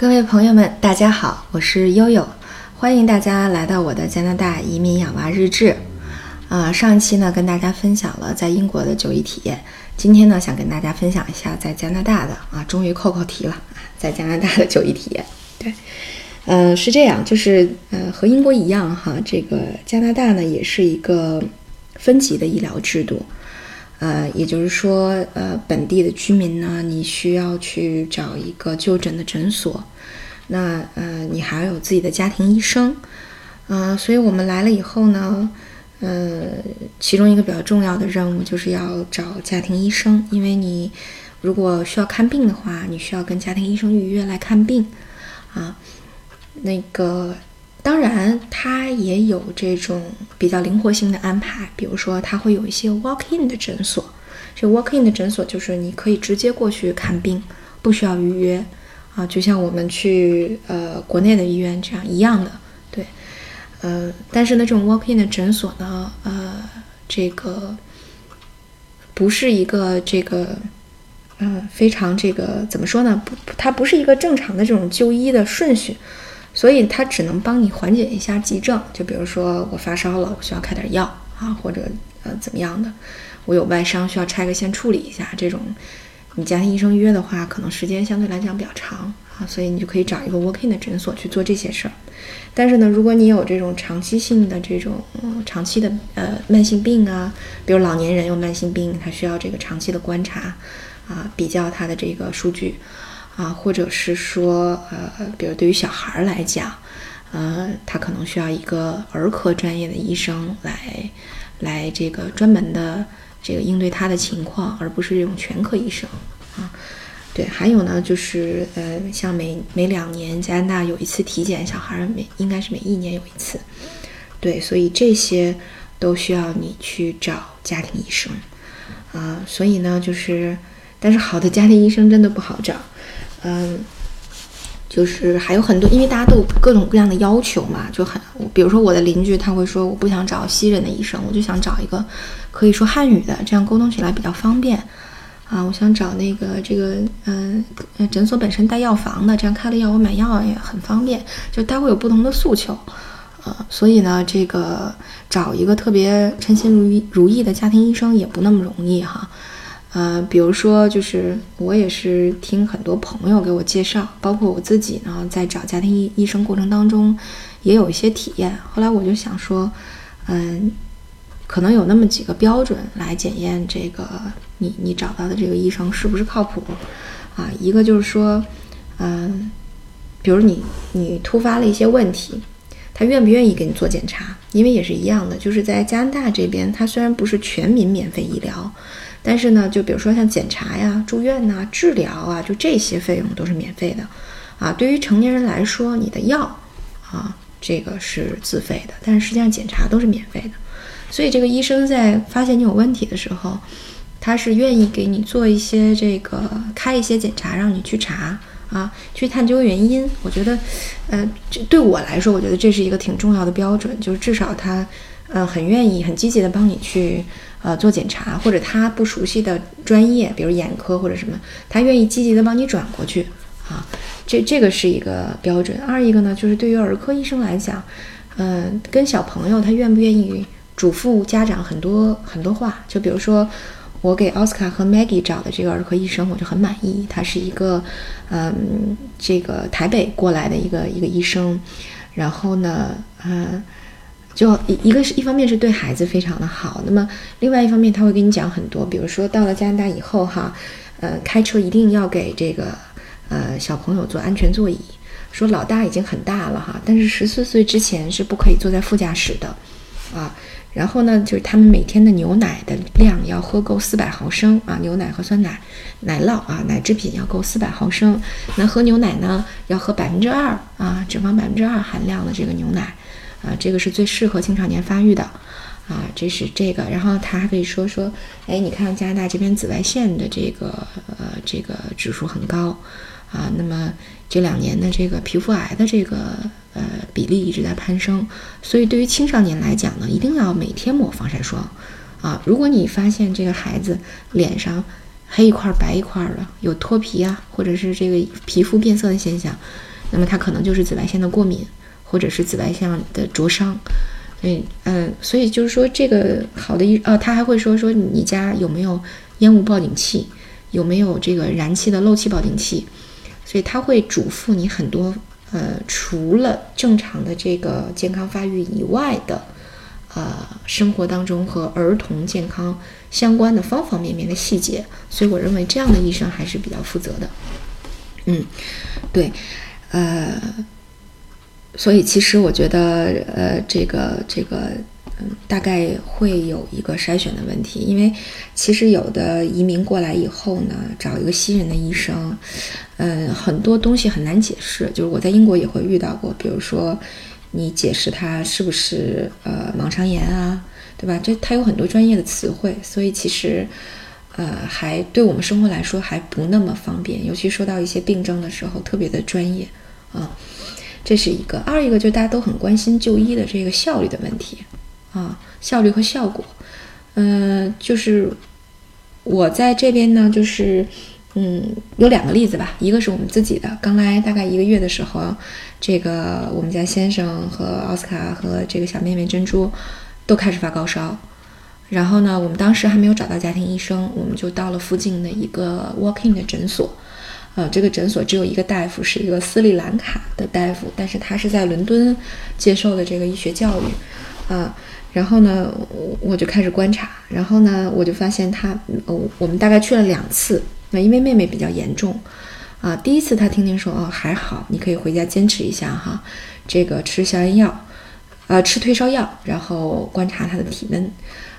各位朋友们，大家好，我是悠悠，欢迎大家来到我的加拿大移民养娃日志。啊，上一期呢跟大家分享了在英国的就医体验，今天呢想跟大家分享一下在加拿大的啊，终于扣扣题了，在加拿大的就医体验。对，呃，是这样，就是呃和英国一样哈，这个加拿大呢也是一个分级的医疗制度。呃，也就是说，呃，本地的居民呢，你需要去找一个就诊的诊所，那呃，你还要有自己的家庭医生，嗯，所以我们来了以后呢，呃，其中一个比较重要的任务就是要找家庭医生，因为你如果需要看病的话，你需要跟家庭医生预约来看病，啊，那个。当然，它也有这种比较灵活性的安排，比如说，它会有一些 walk-in 的诊所。这 walk-in 的诊所就是你可以直接过去看病，不需要预约啊，就像我们去呃国内的医院这样一样的。对，呃，但是呢，这种 walk-in 的诊所呢，呃，这个不是一个这个，嗯，非常这个怎么说呢？不，它不是一个正常的这种就医的顺序。所以它只能帮你缓解一下急症，就比如说我发烧了，我需要开点药啊，或者呃怎么样的，我有外伤需要拆个线处理一下。这种你家庭医生约的话，可能时间相对来讲比较长啊，所以你就可以找一个 walk-in 的诊所去做这些事儿。但是呢，如果你有这种长期性的这种长期的呃慢性病啊，比如老年人有慢性病，他需要这个长期的观察啊，比较他的这个数据。啊，或者是说，呃，比如对于小孩来讲，呃，他可能需要一个儿科专业的医生来，来这个专门的这个应对他的情况，而不是这种全科医生啊。对，还有呢，就是呃，像每每两年加拿大有一次体检，小孩每应该是每一年有一次。对，所以这些都需要你去找家庭医生啊。所以呢，就是，但是好的家庭医生真的不好找。嗯，就是还有很多，因为大家都有各种各样的要求嘛，就很，比如说我的邻居他会说，我不想找西人的医生，我就想找一个可以说汉语的，这样沟通起来比较方便啊。我想找那个这个，嗯，诊所本身带药房的，这样开了药我买药也很方便。就他会有不同的诉求，呃，所以呢，这个找一个特别称心如意如意的家庭医生也不那么容易哈。呃，比如说，就是我也是听很多朋友给我介绍，包括我自己呢，在找家庭医医生过程当中，也有一些体验。后来我就想说，嗯，可能有那么几个标准来检验这个你你找到的这个医生是不是靠谱啊？一个就是说，嗯，比如你你突发了一些问题，他愿不愿意给你做检查？因为也是一样的，就是在加拿大这边，它虽然不是全民免费医疗。但是呢，就比如说像检查呀、住院呐、治疗啊，就这些费用都是免费的，啊，对于成年人来说，你的药啊，这个是自费的，但是实际上检查都是免费的。所以这个医生在发现你有问题的时候，他是愿意给你做一些这个开一些检查，让你去查啊，去探究原因。我觉得，呃，这对我来说，我觉得这是一个挺重要的标准，就是至少他，呃，很愿意、很积极的帮你去。呃，做检查或者他不熟悉的专业，比如眼科或者什么，他愿意积极的帮你转过去啊。这这个是一个标准。二一个呢，就是对于儿科医生来讲，嗯，跟小朋友他愿不愿意嘱咐家长很多很多话。就比如说，我给奥斯卡和 Maggie 找的这个儿科医生，我就很满意。他是一个，嗯，这个台北过来的一个一个医生。然后呢，嗯。就一一个是一方面是对孩子非常的好，那么另外一方面他会跟你讲很多，比如说到了加拿大以后哈，呃，开车一定要给这个呃小朋友坐安全座椅，说老大已经很大了哈，但是十四岁之前是不可以坐在副驾驶的啊。然后呢，就是他们每天的牛奶的量要喝够四百毫升啊，牛奶和酸奶、奶酪啊，奶制品要够四百毫升。那喝牛奶呢，要喝百分之二啊，脂肪百分之二含量的这个牛奶。啊，这个是最适合青少年发育的，啊，这是这个。然后他还可以说说，哎，你看加拿大这边紫外线的这个呃这个指数很高，啊，那么这两年的这个皮肤癌的这个呃比例一直在攀升，所以对于青少年来讲呢，一定要每天抹防晒霜，啊，如果你发现这个孩子脸上黑一块白一块的，有脱皮啊，或者是这个皮肤变色的现象，那么它可能就是紫外线的过敏，或者是紫外线的灼伤。所以，嗯，所以就是说，这个好的医，呃，他还会说说你家有没有烟雾报警器，有没有这个燃气的漏气报警器，所以他会嘱咐你很多，呃，除了正常的这个健康发育以外的，呃，生活当中和儿童健康相关的方方面面的细节。所以，我认为这样的医生还是比较负责的。嗯，对，呃。所以，其实我觉得，呃，这个这个，嗯，大概会有一个筛选的问题，因为其实有的移民过来以后呢，找一个新人的医生，嗯，很多东西很难解释。就是我在英国也会遇到过，比如说你解释他是不是呃盲肠炎啊，对吧？这他有很多专业的词汇，所以其实呃还对我们生活来说还不那么方便，尤其说到一些病症的时候，特别的专业啊。这是一个，二一个就大家都很关心就医的这个效率的问题，啊，效率和效果，嗯，就是我在这边呢，就是嗯，有两个例子吧，一个是我们自己的，刚来大概一个月的时候，这个我们家先生和奥斯卡和这个小妹妹珍珠都开始发高烧，然后呢，我们当时还没有找到家庭医生，我们就到了附近的一个 walking 的诊所。呃，这个诊所只有一个大夫，是一个斯里兰卡的大夫，但是他是在伦敦接受的这个医学教育，啊，然后呢，我就开始观察，然后呢，我就发现他，呃，我们大概去了两次，那因为妹妹比较严重，啊，第一次他听听说，哦，还好，你可以回家坚持一下哈，这个吃消炎药，呃，吃退烧药，然后观察他的体温。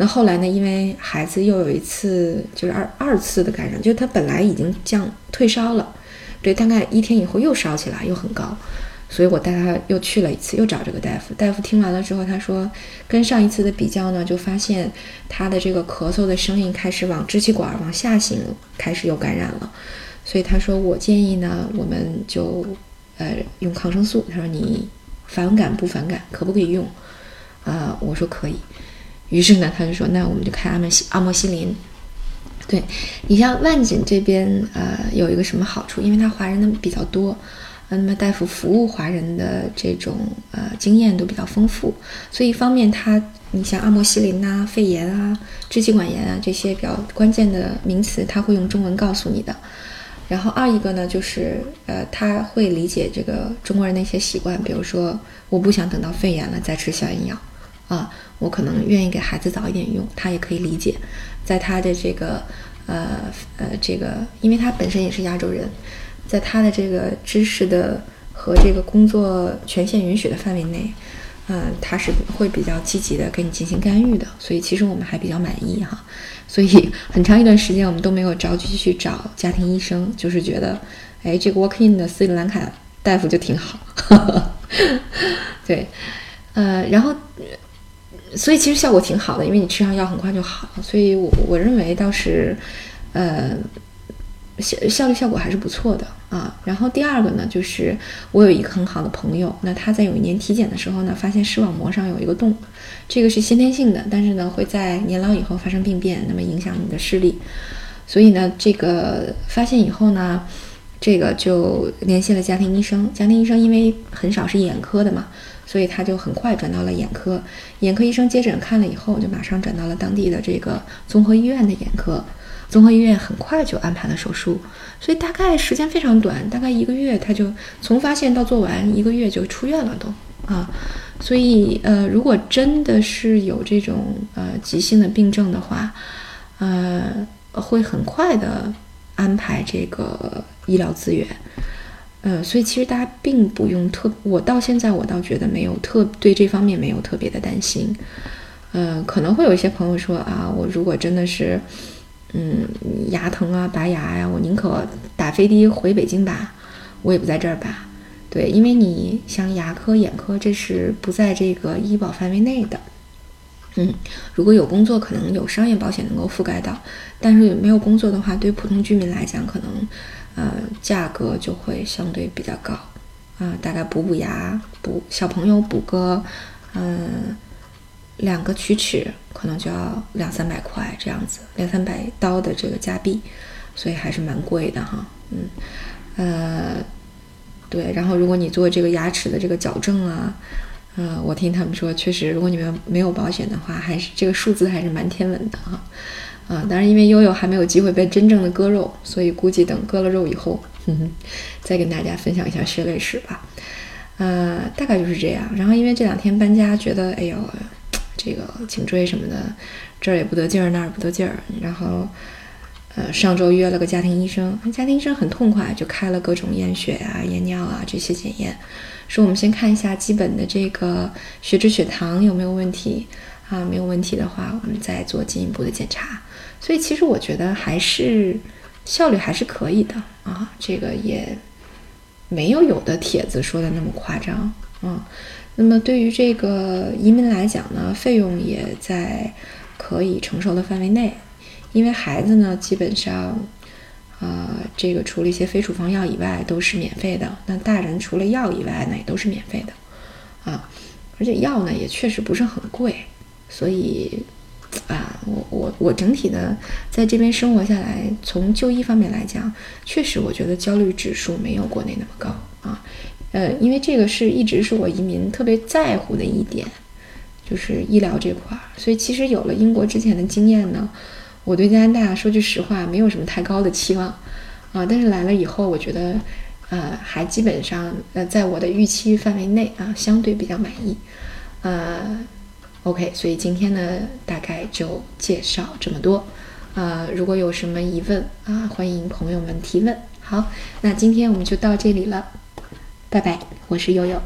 那后来呢？因为孩子又有一次就是二二次的感染，就是他本来已经降退烧了，对，大概一天以后又烧起来，又很高，所以我带他又去了一次，又找这个大夫。大夫听完了之后，他说跟上一次的比较呢，就发现他的这个咳嗽的声音开始往支气管往下行，开始有感染了，所以他说我建议呢，我们就呃用抗生素。他说你反感不反感？可不可以用？啊，我说可以。于是呢，他就说：“那我们就开阿莫西阿莫西林。”对你像万锦这边，呃，有一个什么好处？因为他华人的比较多，那么大夫服务华人的这种呃经验都比较丰富，所以一方面他，你像阿莫西林呐、肺炎啊、支气管炎啊这些比较关键的名词，他会用中文告诉你的。然后二一个呢，就是呃，他会理解这个中国人的一些习惯，比如说我不想等到肺炎了再吃消炎药。啊，我可能愿意给孩子早一点用，他也可以理解，在他的这个，呃呃，这个，因为他本身也是亚洲人，在他的这个知识的和这个工作权限允许的范围内，嗯，他是会比较积极的给你进行干预的，所以其实我们还比较满意哈，所以很长一段时间我们都没有着急去找家庭医生，就是觉得，哎，这个 walk in 的斯里兰卡大夫就挺好，对，呃，然后。所以其实效果挺好的，因为你吃上药很快就好，所以我我认为倒是，呃，效效率效果还是不错的啊。然后第二个呢，就是我有一个很好的朋友，那他在有一年体检的时候呢，发现视网膜上有一个洞，这个是先天性的，但是呢会在年老以后发生病变，那么影响你的视力。所以呢，这个发现以后呢，这个就联系了家庭医生，家庭医生因为很少是眼科的嘛。所以他就很快转到了眼科，眼科医生接诊看了以后，就马上转到了当地的这个综合医院的眼科，综合医院很快就安排了手术，所以大概时间非常短，大概一个月他就从发现到做完一个月就出院了都。啊，所以呃，如果真的是有这种呃急性的病症的话，呃，会很快的安排这个医疗资源。呃，所以其实大家并不用特，我到现在我倒觉得没有特对这方面没有特别的担心。呃，可能会有一些朋友说啊，我如果真的是，嗯，牙疼啊，拔牙呀，我宁可打飞的回北京拔，我也不在这儿拔。对，因为你像牙科、眼科，这是不在这个医保范围内的。嗯，如果有工作，可能有商业保险能够覆盖到，但是没有工作的话，对普通居民来讲，可能。呃，价格就会相对比较高，啊，大概补补牙，补小朋友补个，嗯，两个龋齿可能就要两三百块这样子，两三百刀的这个加币，所以还是蛮贵的哈。嗯，呃，对，然后如果你做这个牙齿的这个矫正啊，呃，我听他们说，确实，如果你们没有保险的话，还是这个数字还是蛮天文的哈。啊当然，因为悠悠还没有机会被真正的割肉，所以估计等割了肉以后，哼哼，再跟大家分享一下血泪史吧。呃，大概就是这样。然后因为这两天搬家，觉得哎呦，这个颈椎什么的，这儿也不得劲儿，那儿不得劲儿。然后，呃，上周约了个家庭医生，家庭医生很痛快，就开了各种验血啊、验尿啊这些检验，说我们先看一下基本的这个血脂、血糖有没有问题啊，没有问题的话，我们再做进一步的检查。所以其实我觉得还是效率还是可以的啊，这个也没有有的帖子说的那么夸张啊。那么对于这个移民来讲呢，费用也在可以承受的范围内，因为孩子呢基本上啊，这个除了一些非处方药以外都是免费的。那大人除了药以外呢也都是免费的啊，而且药呢也确实不是很贵，所以。啊，我我我整体的在这边生活下来，从就医方面来讲，确实我觉得焦虑指数没有国内那么高啊。呃，因为这个是一直是我移民特别在乎的一点，就是医疗这块儿。所以其实有了英国之前的经验呢，我对加拿大说句实话，没有什么太高的期望啊。但是来了以后，我觉得呃还基本上呃在我的预期范围内啊，相对比较满意，呃。OK，所以今天呢，大概就介绍这么多。呃，如果有什么疑问啊，欢迎朋友们提问。好，那今天我们就到这里了，拜拜，我是悠悠。